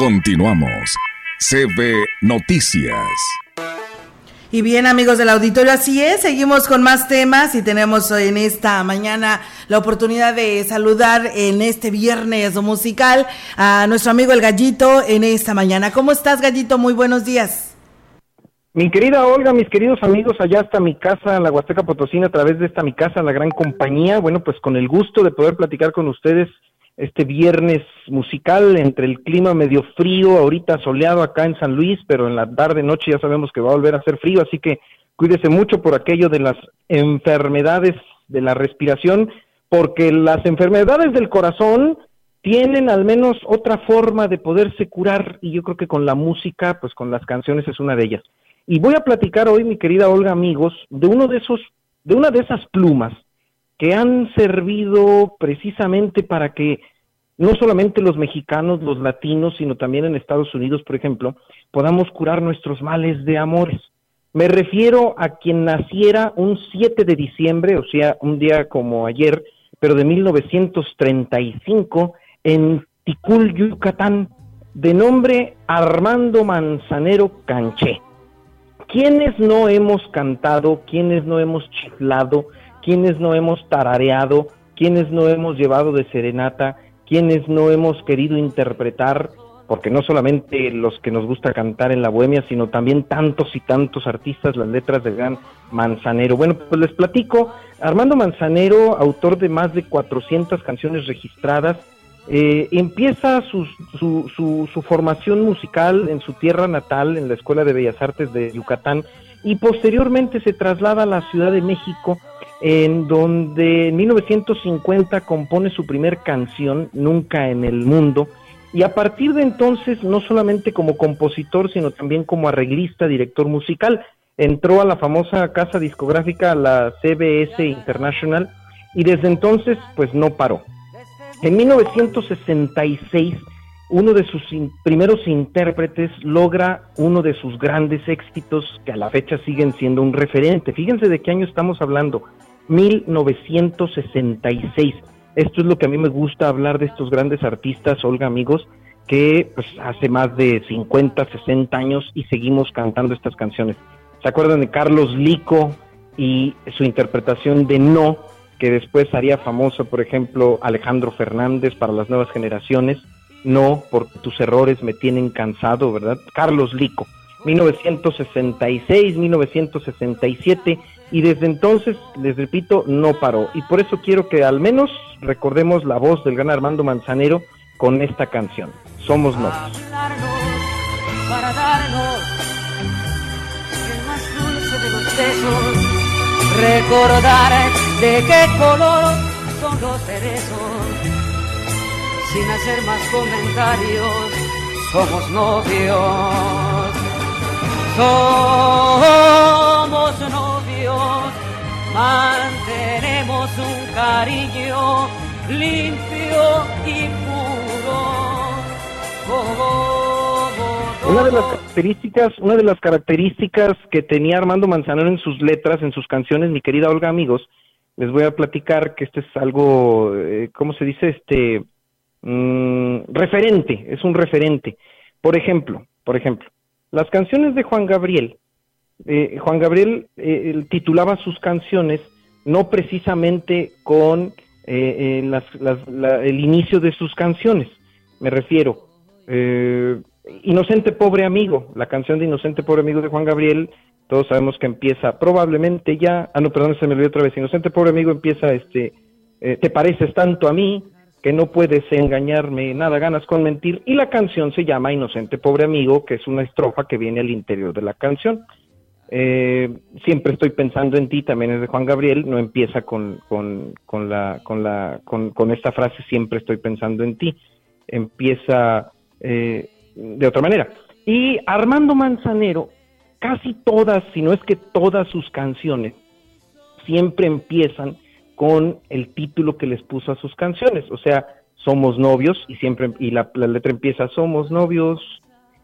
Continuamos. CB Noticias. Y bien amigos del auditorio, así es, seguimos con más temas y tenemos en esta mañana la oportunidad de saludar en este viernes musical a nuestro amigo el Gallito en esta mañana. ¿Cómo estás Gallito? Muy buenos días. Mi querida Olga, mis queridos amigos, allá está mi casa, la Huasteca Potosina, a través de esta mi casa, la gran compañía. Bueno, pues con el gusto de poder platicar con ustedes este viernes musical entre el clima medio frío, ahorita soleado acá en San Luis, pero en la tarde noche ya sabemos que va a volver a hacer frío, así que cuídese mucho por aquello de las enfermedades de la respiración, porque las enfermedades del corazón tienen al menos otra forma de poderse curar y yo creo que con la música, pues con las canciones es una de ellas. Y voy a platicar hoy, mi querida Olga, amigos, de uno de esos de una de esas plumas que han servido precisamente para que no solamente los mexicanos, los latinos, sino también en Estados Unidos, por ejemplo, podamos curar nuestros males de amores. Me refiero a quien naciera un 7 de diciembre, o sea, un día como ayer, pero de 1935, en Ticul, Yucatán, de nombre Armando Manzanero Canché. ¿Quiénes no hemos cantado, quiénes no hemos chiflado, quienes no hemos tarareado, quienes no hemos llevado de serenata, quienes no hemos querido interpretar, porque no solamente los que nos gusta cantar en la bohemia, sino también tantos y tantos artistas, las letras del gran Manzanero. Bueno, pues les platico, Armando Manzanero, autor de más de 400 canciones registradas, eh, empieza su, su, su formación musical en su tierra natal, en la Escuela de Bellas Artes de Yucatán, y posteriormente se traslada a la Ciudad de México, en donde en 1950 compone su primer canción, Nunca en el Mundo, y a partir de entonces, no solamente como compositor, sino también como arreglista, director musical, entró a la famosa casa discográfica, la CBS International, y desde entonces, pues no paró. En 1966, uno de sus primeros intérpretes logra uno de sus grandes éxitos que a la fecha siguen siendo un referente. Fíjense de qué año estamos hablando, 1966. Esto es lo que a mí me gusta hablar de estos grandes artistas, Olga, amigos, que pues, hace más de 50, 60 años y seguimos cantando estas canciones. ¿Se acuerdan de Carlos Lico y su interpretación de No, que después haría famoso, por ejemplo, Alejandro Fernández para las nuevas generaciones? No, porque tus errores me tienen cansado, ¿verdad? Carlos Lico, 1966, 1967 y desde entonces, les repito, no paró. Y por eso quiero que al menos recordemos la voz del gran Armando Manzanero con esta canción, Somos Novios. Para darnos el más dulce de los besos, recordar de qué color son los cerezos, sin hacer más comentarios, somos novios. Somos cariño limpio y puro. una de las características, una de las características que tenía Armando Manzanero en sus letras, en sus canciones, mi querida Olga, amigos, les voy a platicar que este es algo, eh, ¿cómo se dice? Este mm, referente, es un referente. Por ejemplo, por ejemplo, las canciones de Juan Gabriel, eh, Juan Gabriel eh, titulaba sus canciones no precisamente con eh, el inicio de sus canciones, me refiero. Inocente Pobre Amigo, la canción de Inocente Pobre Amigo de Juan Gabriel, todos sabemos que empieza probablemente ya, ah no, perdón, se me olvidó otra vez, Inocente Pobre Amigo empieza este, te pareces tanto a mí, que no puedes engañarme, nada ganas con mentir, y la canción se llama Inocente Pobre Amigo, que es una estrofa que viene al interior de la canción. Eh, siempre estoy pensando en ti, también es de Juan Gabriel, no empieza con, con, con la, con, la, con, con, esta frase, siempre estoy pensando en ti, empieza eh, de otra manera. Y Armando Manzanero, casi todas, si no es que todas sus canciones, siempre empiezan con el título que les puso a sus canciones, o sea, somos novios y siempre y la, letra empieza somos novios,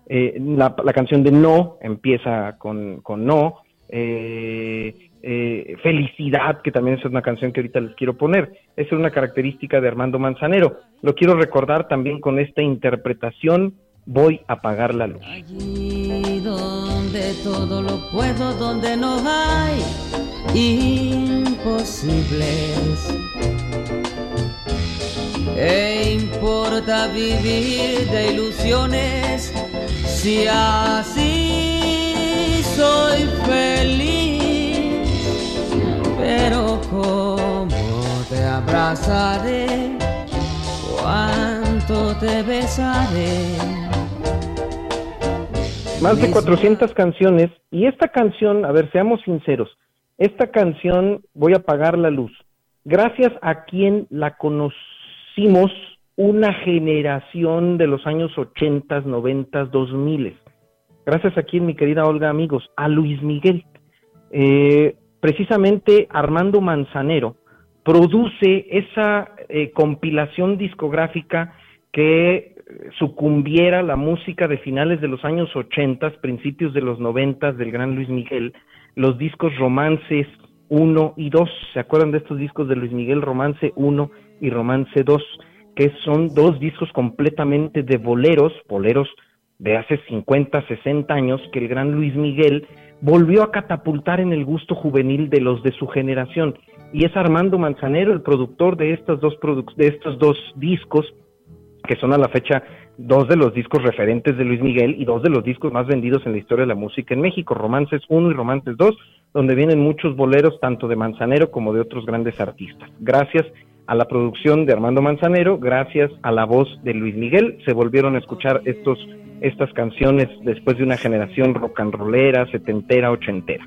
eh, la, canción de no empieza con, con no, eh, eh, felicidad, que también es una canción que ahorita les quiero poner, esa es una característica de Armando Manzanero. Lo quiero recordar también con esta interpretación voy a apagar la luz. Allí donde todo lo puedo, donde no hay imposibles. ¿Qué importa vivir de ilusiones si así soy feliz? Pero cómo te abrazaré, cuánto te besaré. Más de 400 canciones y esta canción, a ver, seamos sinceros, esta canción voy a apagar la luz. Gracias a quien la conocimos una generación de los años 80, 90, 2000. Gracias a quien, mi querida Olga, amigos, a Luis Miguel. Eh, precisamente Armando Manzanero produce esa eh, compilación discográfica que sucumbiera la música de finales de los años 80, principios de los 90 del gran Luis Miguel, los discos Romances 1 y 2. ¿Se acuerdan de estos discos de Luis Miguel, Romance 1 y Romance 2? Que son dos discos completamente de boleros, boleros de hace 50, 60 años, que el gran Luis Miguel volvió a catapultar en el gusto juvenil de los de su generación. Y es Armando Manzanero el productor de, dos de estos dos discos que son a la fecha dos de los discos referentes de Luis Miguel y dos de los discos más vendidos en la historia de la música en México, Romances 1 y Romances 2, donde vienen muchos boleros tanto de Manzanero como de otros grandes artistas. Gracias a la producción de Armando Manzanero, gracias a la voz de Luis Miguel, se volvieron a escuchar estos, estas canciones después de una generación rock and rollera, setentera, ochentera.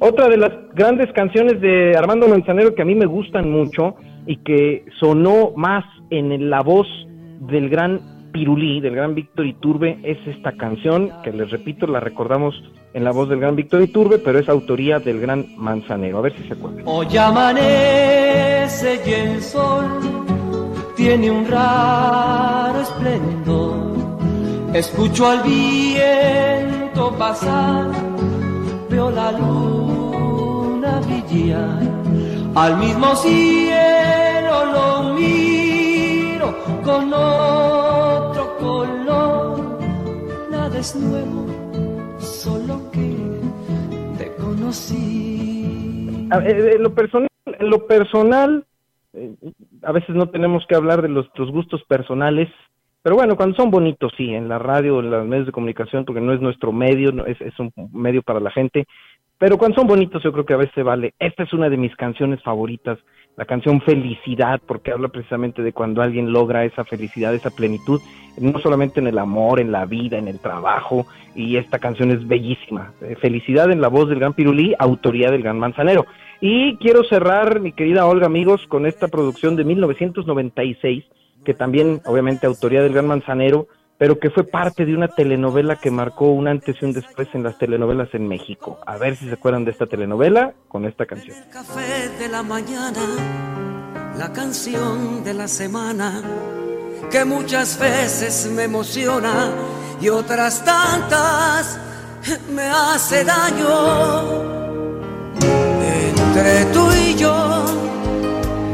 Otra de las grandes canciones de Armando Manzanero que a mí me gustan mucho y que sonó más en la voz del gran Pirulí, del gran Víctor Iturbe, es esta canción, que les repito, la recordamos en la voz del gran Víctor Iturbe, pero es autoría del gran Manzanero. A ver si se acuerdan. Amanece y el sol tiene un raro esplendor. Escucho al viento pasar, veo la luna brillar, al mismo cielo lo miro con otro color. Nada es nuevo, solo que te conocí. A ver, en lo personal, en lo personal eh, a veces no tenemos que hablar de los, los gustos personales, pero bueno, cuando son bonitos, sí, en la radio, en los medios de comunicación, porque no es nuestro medio, no, es, es un medio para la gente, pero cuando son bonitos yo creo que a veces vale. Esta es una de mis canciones favoritas, la canción Felicidad, porque habla precisamente de cuando alguien logra esa felicidad, esa plenitud, no solamente en el amor, en la vida, en el trabajo, y esta canción es bellísima. Eh, Felicidad en la voz del gran Pirulí, autoría del gran Manzanero. Y quiero cerrar, mi querida Olga, amigos, con esta producción de 1996, que también, obviamente, autoría del gran Manzanero, pero que fue parte de una telenovela que marcó un antes y un después en las telenovelas en México. A ver si se acuerdan de esta telenovela con esta canción. El café de la mañana, la canción de la semana, que muchas veces me emociona y otras tantas me hace daño. Entre tú y yo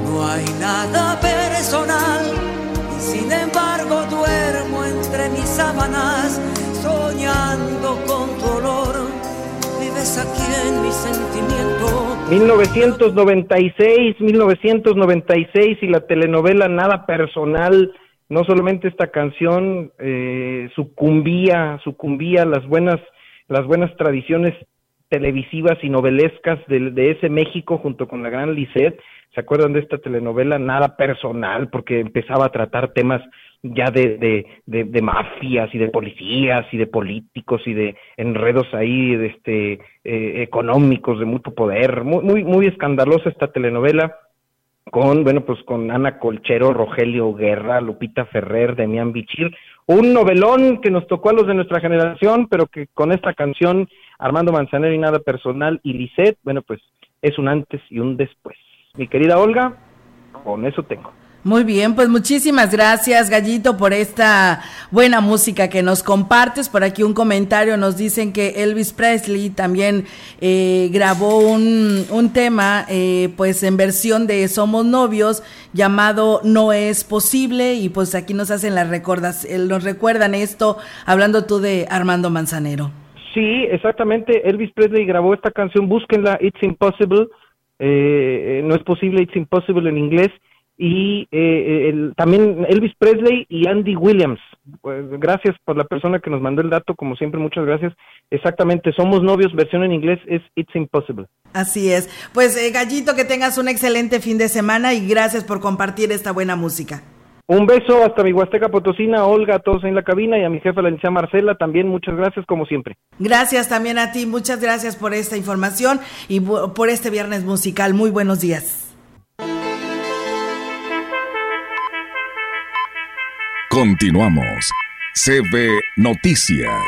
no hay nada personal sin embargo duermo entre mis sábanas soñando con tu olor. Vives aquí en mi sentimiento. 1996, 1996 y la telenovela Nada Personal, no solamente esta canción eh, sucumbía, sucumbía a las buenas, las buenas tradiciones televisivas y novelescas de, de ese México junto con la gran Lisette. ¿Se acuerdan de esta telenovela? Nada personal, porque empezaba a tratar temas ya de, mafias y de policías y de políticos y de enredos ahí de este, eh, económicos de mucho poder. Muy, muy, muy escandalosa esta telenovela con, bueno, pues con Ana Colchero, Rogelio Guerra, Lupita Ferrer, Demián Bichir, un novelón que nos tocó a los de nuestra generación, pero que con esta canción, Armando Manzanero y Nada Personal y Lisette, bueno, pues es un antes y un después. Mi querida Olga, con eso tengo. Muy bien, pues muchísimas gracias, Gallito, por esta buena música que nos compartes. Por aquí un comentario nos dicen que Elvis Presley también eh, grabó un, un tema, eh, pues en versión de Somos Novios, llamado No es posible, y pues aquí nos hacen las recordas, eh, nos recuerdan esto, hablando tú de Armando Manzanero. Sí, exactamente. Elvis Presley grabó esta canción, búsquenla, It's Impossible. no es posible, It's Impossible en inglés y eh, el, también Elvis Presley y Andy Williams. Pues, gracias por la persona que nos mandó el dato, como siempre, muchas gracias. Exactamente, Somos Novios, versión en inglés es It's Impossible. Así es. Pues eh, Gallito, que tengas un excelente fin de semana y gracias por compartir esta buena música. Un beso hasta mi Huasteca Potosina, Olga, a todos en la cabina y a mi jefa, la licenciada Marcela, también muchas gracias como siempre. Gracias también a ti, muchas gracias por esta información y por este viernes musical. Muy buenos días. Continuamos. CB Noticias.